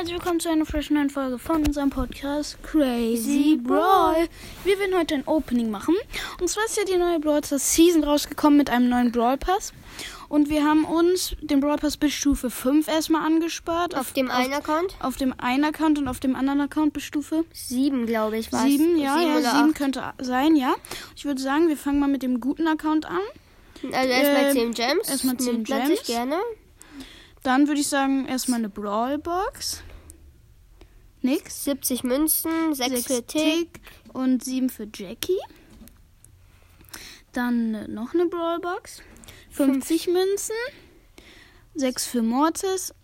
herzlich willkommen zu einer frischen neuen Folge von unserem Podcast Crazy Brawl. Wir werden heute ein Opening machen. Und zwar ist ja die neue Brawl Stars Season rausgekommen mit einem neuen Brawl Pass. Und wir haben uns den Brawl Pass bis Stufe 5 erstmal angespart. Auf dem einen Account? Auf dem einen Account und auf dem anderen Account bis Stufe Sieben, glaube ich, war 7. Ja, Sieben ja, oder 7 acht. könnte sein, ja. Ich würde sagen, wir fangen mal mit dem guten Account an. Also erstmal Äh, 10 Gems. erstmal 10 Nimmt man Gems. gerne. Dann würde ich sagen, erstmal eine Brawl Box. Nix. 70 Münzen, 6 6 für Tick. und 7 für Jackie. Dann äh, noch eine Brawlbox. 50 Münzen, 6 für Mortis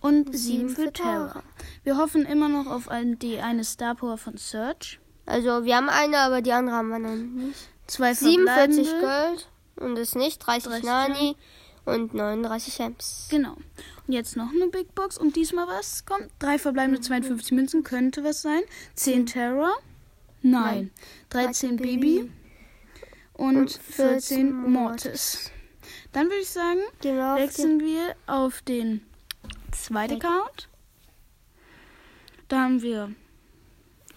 und 7 sieben für Terra. Wir hoffen immer noch auf ein, die eine Star Power von Search. Also wir haben eine, aber die andere haben wir noch nicht. Zwei 47 verbleibende. Gold und ist nicht. 30, 30 Nani und 39 Gems. Genau. Und jetzt noch eine Big Box und diesmal was kommt. Drei verbleibende 52 Münzen könnte was sein. 10 Terra. Nein. 13 Baby. Und Und 14 14 Mortis. Dann würde ich sagen, den wechseln wir auf den zweiten. Account. Da haben wir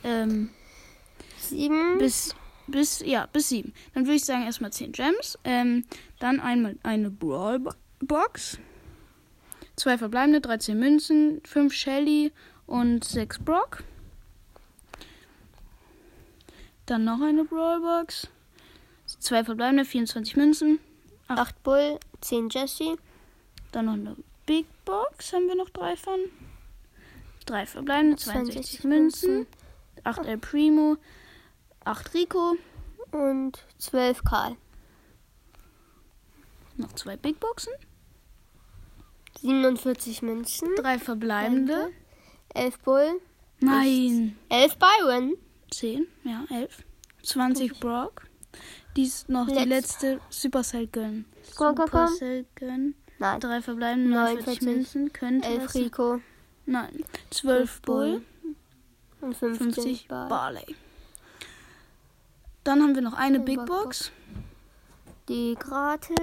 ähm, 7. bis, bis, ja, bis 7. Dann würde ich sagen, erstmal 10 Gems. Ähm, dann einmal eine Brawl Bo- Box. Zwei verbleibende, 13 Münzen, 5 Shelly und 6 Brock. Dann noch eine Brawl Box. Zwei verbleibende, 24 Münzen. 8 Bull, 10 Jessie. Dann noch eine Big Box, haben wir noch drei von. Drei verbleibende, 62 62 Münzen. Münzen. 8 El Primo, 8 Rico, Und 12 Karl. noch zwei Big Boxen. 47 Münzen. Drei verbleibende. 11 Bull. Nein. 11 Byron. 10, ja, 11. 20 Brock. Dies noch die Letz- letzte Supercell Gun. Komm, komm, komm. Supercell Gun. Nein. Drei verbleibende, 49 49. Münzen. Könnte 11 was- Rico. Nein. 12 Bull. Und 50, 50 Bar. Barley. Dann haben wir noch eine Big Box. Die gratis.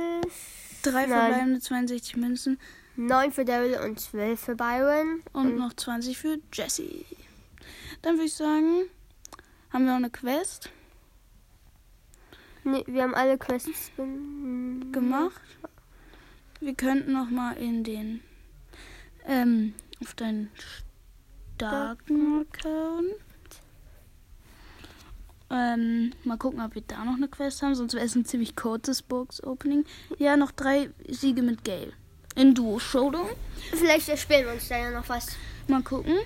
Drei Nein. verbleibende, 62 Münzen. 9 für Daryl und 12 für Byron. Und noch 20 für Jesse. Dann würde ich sagen, haben wir noch eine Quest Nee, wir haben alle Quests gen- gemacht. Wir könnten noch mal in den ähm, auf deinen starken Account ähm, mal gucken, ob wir da noch eine Quest haben. Sonst wäre es ein ziemlich kurzes Box-Opening. Ja, noch drei Siege mit Gale. In Duo Showdown. Vielleicht erspielen wir uns da ja noch was. Mal gucken.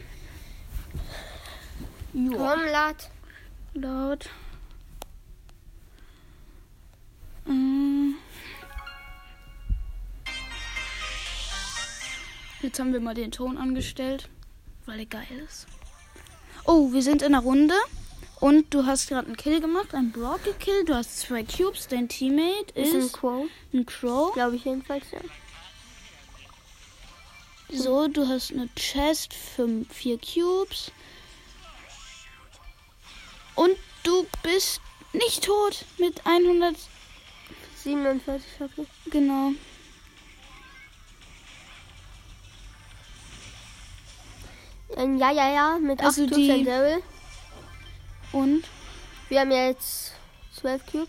Ja, Komm, lad. laut. Mm. Jetzt haben wir mal den Ton angestellt, weil er geil ist. Oh, wir sind in der Runde. Und du hast gerade einen Kill gemacht, einen Brock gekillt. Du hast zwei Cubes. Dein Teammate Ist ein ist Quo. ein Crow. Glaube ich jedenfalls, ja. So, du hast eine Chest für vier Cubes. Und du bist nicht tot mit 100. 47 habe ich. Genau. Ähm, ja, ja, ja. Mit 8 Also Cubes die- und Daryl. Und Wir haben jetzt 12 Cubes.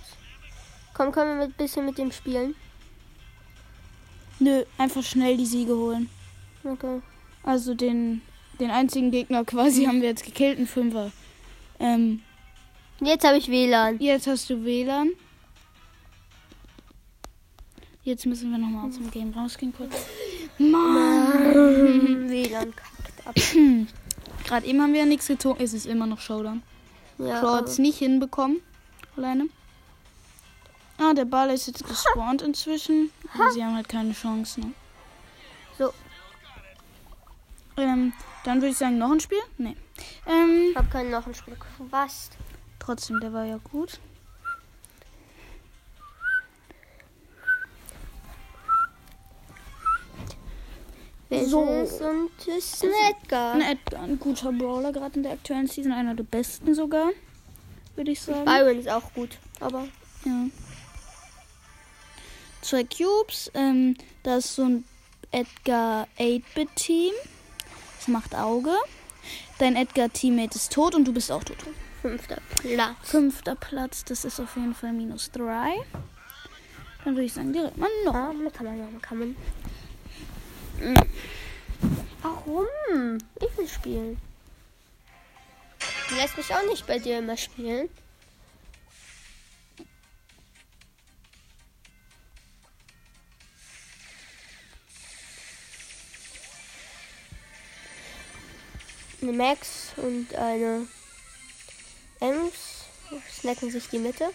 Komm, können wir ein bisschen mit dem spielen? nö, einfach schnell die Siege holen. Okay. Also den, den einzigen Gegner quasi haben wir jetzt gekillt, einen Fünfer. Ähm, Jetzt habe ich WLAN. jetzt hast du WLAN. Jetzt müssen wir nochmal aus dem Game rausgehen kurz. Mann! WLAN kackt ab. Gerade eben haben wir ja nichts gezogen. Es ist immer noch Showdown. Ja, hat es nicht hinbekommen. Alleine. Ah, der Ball ist jetzt gespawnt inzwischen. Aber sie haben halt keine Chance, ne? So. Ähm, dann würde ich sagen, noch ein Spiel? Nee. Ähm, ich habe keinen noch ein Spiel Was? trotzdem, der war ja gut. So. Und ist ein Edgar. Ein Edgar, ein guter Brawler, gerade in der aktuellen Season. Einer der besten sogar, würde ich sagen. Byron ist auch gut. Aber Ja. Zwei Cubes. Ähm, da ist so ein Edgar 8-Bit-Team. Das macht Auge. Dein Edgar-Teammate ist tot und du bist auch tot. Fünfter Platz. Fünfter Platz, das ist auf jeden Fall minus drei. Dann würde ich sagen, direkt mal noch. Ja, kann man, kann man. Warum? Ich will spielen. Du lässt mich auch nicht bei dir immer spielen. Eine Max und eine Ems snacken sich die Mitte.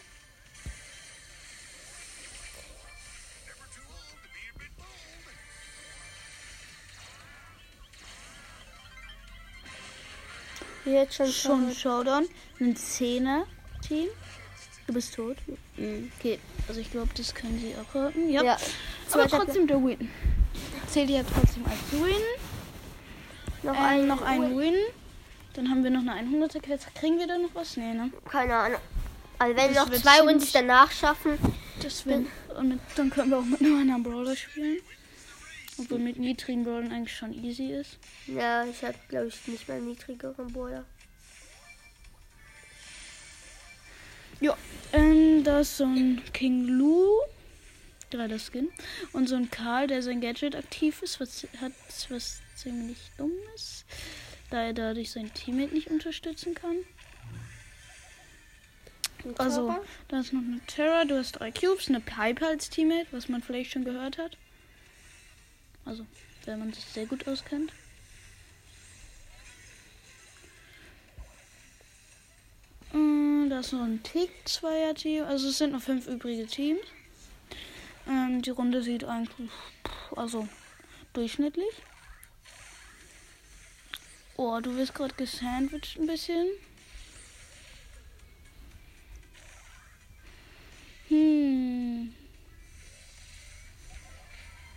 Jetzt schon Schon. Showdown. Ein Zehner-Team. Du bist tot. Okay, also ich glaube, das können sie abhaken. Ja. Ja. Aber trotzdem der Win. Zählt ja trotzdem als Win. Noch Äh, ein, noch ein Win. Dann haben wir noch eine 100er Quest. Kriegen wir da noch was? Nee, ne? Keine Ahnung. Also wenn wir Das noch wird zwei uns danach schaffen, Das wär, und mit, dann können wir auch mit einem anderen Brawler spielen. Obwohl mit niedrigen Brawlern eigentlich schon easy ist. ja, ich habe glaube ich nicht mal niedrigeren Bruder. Ja, ähm, da ist so ein King Lu, gerader Skin, und so ein Karl, der sein Gadget aktiv ist, was hat was ziemlich dumm ist, da er dadurch sein Teammate nicht unterstützen kann. Also, da ist noch eine Terra, du hast drei Cubes, eine Piper als Teammate, was man vielleicht schon gehört hat. Also, wenn man sich sehr gut auskennt. Mm, Da ist noch ein Tick-Zweier-Team. Also es sind noch fünf übrige Teams. Ähm, die Runde sieht eigentlich, also durchschnittlich. Oh, du wirst gerade gesandwiched ein bisschen. Hm.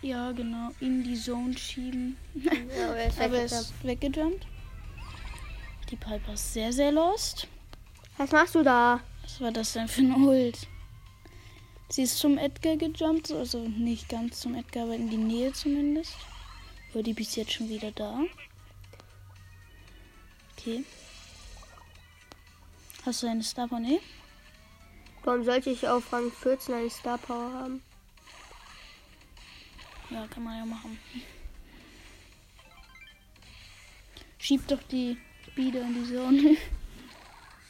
Ja, genau. In die Zone schieben. Ja, aber er ist Aber weggejumpt. ist weggejumpt. Die Piper ist sehr, sehr lost. Was machst du da? Was war das denn für ein Ult? Sie ist zum Edgar gejumpt, also nicht ganz zum Edgar, aber in die Nähe zumindest. Aber die ist jetzt schon wieder da. Okay. Hast du eine Star Power? Nee? Warum sollte ich auf Rang 14 eine Star Power haben? Ja, kann man ja machen. Schieb doch die Speeder in die Zone.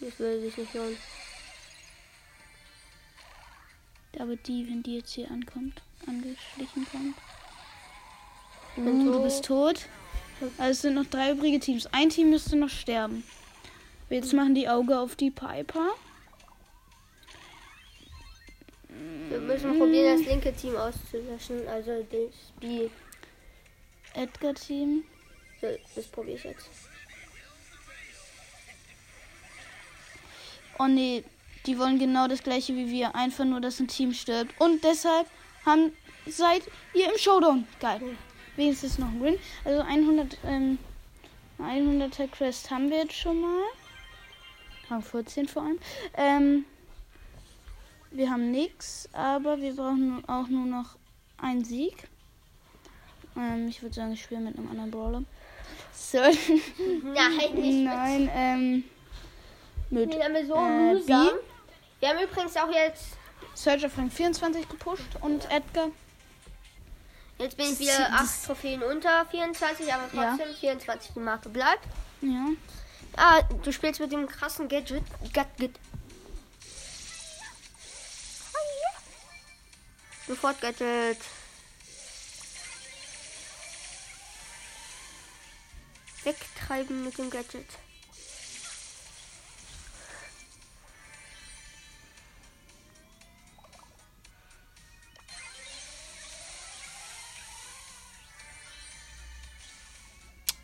Das würde sich nicht lohnen. Aber die, wenn die jetzt hier ankommt, angeschlichen kommt. Uh, du bist tot. Also es sind noch drei übrige Teams. Ein Team müsste noch sterben. Jetzt machen die Auge auf die Piper. Wir müssen probieren, das linke Team auszulöschen. Also das B. Edgar-Team. So, das probiere ich jetzt. Oh nee, die wollen genau das gleiche wie wir. Einfach nur, dass ein Team stirbt. Und deshalb haben, seid ihr im Showdown. Geil. Wenigstens noch ein Win. Also 100, ähm, 100er Quest haben wir jetzt schon mal. Rang 14 vor allem. Ähm, wir haben nix, aber wir brauchen auch nur noch einen Sieg. Ähm, ich würde sagen, ich spiele mit einem anderen Brawler. So. Nein, nicht Nein, ähm, mit mit. Nee, so äh, mühsam. Wir haben übrigens auch jetzt. Search auf Rang 24 gepusht und Edgar. Jetzt bin ich wieder das- 8 Trophäen unter 24, aber Ja. trotzdem 24 die Marke bleibt. Ja. Ah, du spielst mit dem krassen Gadget. Gadget. Sofort Gadget. Wegtreiben mit dem Gadget.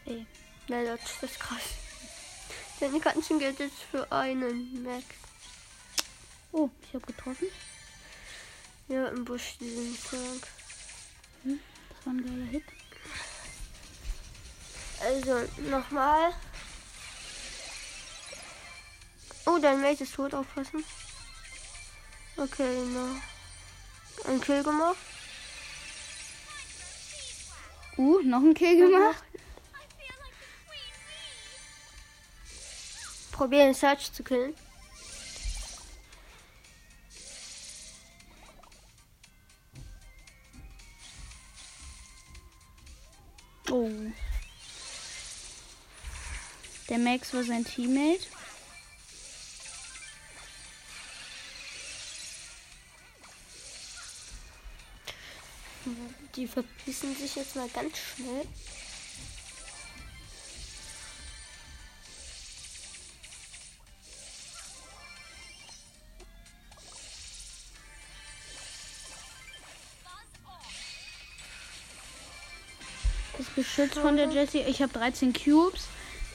Ey. Nein, das ist krass. Deine ganzen Gadgets für einen Max. Oh, ich habe getroffen. Ja, im Busch diesen Tag. Hm, das war ein geiler Hit. Also, nochmal. Oh, dein Mate ist tot, aufpassen. Okay, noch. Ein Kill gemacht. Uh, noch ein Kill gemacht. Probieren Search zu killen. Oh. Der Max war sein Teammate. Die verpissen sich jetzt mal ganz schnell. Geschütz von der Jessie. Ich habe 13 Cubes.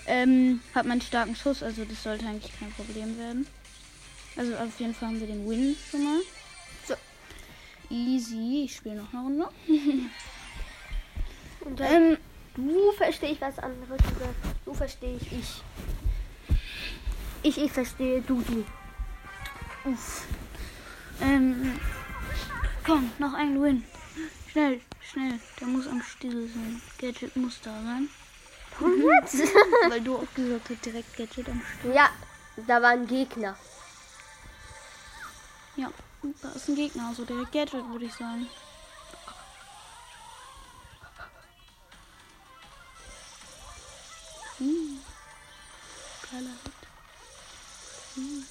Ähm, hab meinen starken Schuss, also das sollte eigentlich kein Problem werden. Also auf jeden Fall haben wir den Win schon mal. So. Easy. Ich spiele noch eine Runde. Und dann, Ähm, du verstehe ich was anderes. Du verstehe ich ich. Ich, ich verstehe du, du. uff. Ähm, komm, noch ein Win. Schnell, schnell. Der muss am Stiel sein. Gadget muss da sein. Weil du auch gesagt hast, direkt Gadget am Stiel. ja, da war ein Gegner. Ja, da ist ein Gegner. Also direkt Gadget, würde ich sagen. Hm. Geiler Hit. Hm.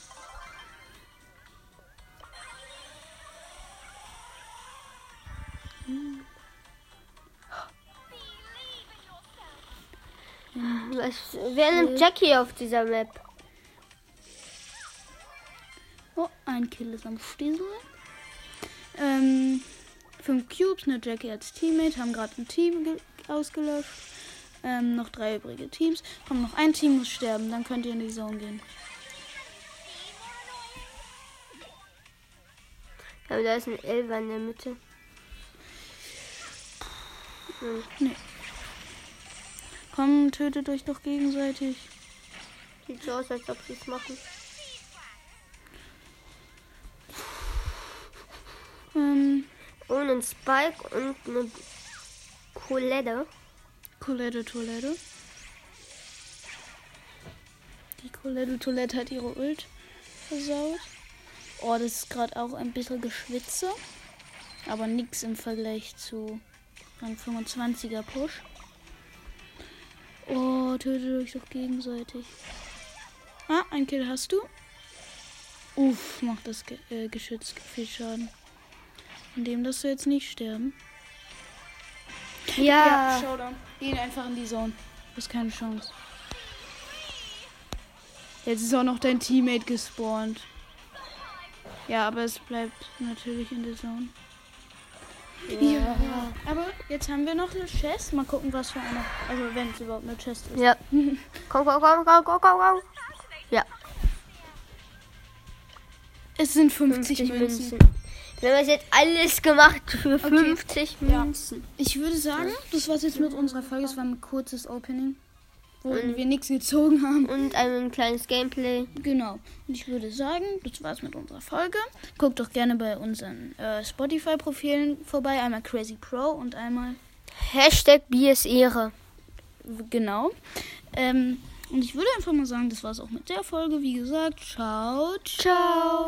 Was, wer nimmt Jackie auf dieser Map? Oh, ein Kill ist am Stiesel. Ähm, fünf Cubes, eine Jackie als Teammate, haben gerade ein Team ge- ausgelöscht. Ähm, noch drei übrige Teams. Komm, noch ein Team muss sterben, dann könnt ihr in die Zone gehen. Aber da ist ein Elfer in der Mitte. Hm. Komm, tötet euch doch gegenseitig. Sieht so aus, als ob sie es machen. Ähm, Und ein Spike und eine Colette. Colette Toilette. Die Colette Toilette hat ihre Ult versaut. Oh, das ist gerade auch ein bisschen Geschwitze. Aber nix im Vergleich zu Rang 25er Push. Oh, tötet euch doch gegenseitig. Ah, ein Kill hast du. Uff, macht das Ge äh, Geschütz viel Schaden. Indem dass du jetzt nicht sterben. Ja. Showdown. Gehen einfach in die Zone. Du hast keine Chance. Jetzt ist auch noch dein Teammate gespawnt. Ja, aber es bleibt natürlich in der Zone. Ja. Aber jetzt haben wir noch eine Chest. Mal gucken, was für eine. Also, wenn es überhaupt eine Chest ist. Ja. Komm, komm, komm, komm, komm, komm, komm. Ja. Es sind 50, Münzen. Wir haben jetzt alles gemacht für 50 Ja. Münzen. Ich würde sagen, das war's jetzt mit unserer Folge. Es war ein kurzes Opening, wo Mhm. wir nichts gezogen haben. Und ein kleines Gameplay. Genau. Und ich würde sagen, das war's mit unserer Folge. Guckt doch gerne bei unseren äh, Spotify-Profilen vorbei. Einmal Crazy Pro und einmal Hashtag Ehre. genau. Ähm, und ich würde einfach mal sagen, das war's auch mit der Folge. Wie gesagt, ciao, ciao.